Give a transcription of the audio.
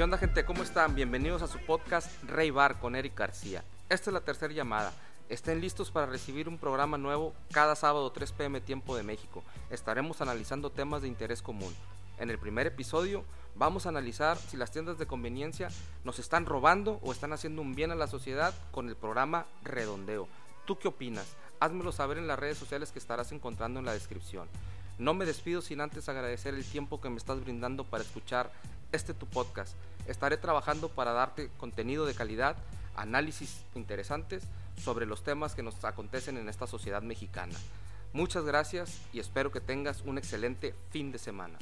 ¿Qué onda gente? ¿Cómo están? Bienvenidos a su podcast Rey Bar con Eric García. Esta es la tercera llamada. Estén listos para recibir un programa nuevo cada sábado 3 pm tiempo de México. Estaremos analizando temas de interés común. En el primer episodio vamos a analizar si las tiendas de conveniencia nos están robando o están haciendo un bien a la sociedad con el programa Redondeo. ¿Tú qué opinas? Házmelo saber en las redes sociales que estarás encontrando en la descripción. No me despido sin antes agradecer el tiempo que me estás brindando para escuchar este tu podcast. Estaré trabajando para darte contenido de calidad, análisis interesantes sobre los temas que nos acontecen en esta sociedad mexicana. Muchas gracias y espero que tengas un excelente fin de semana.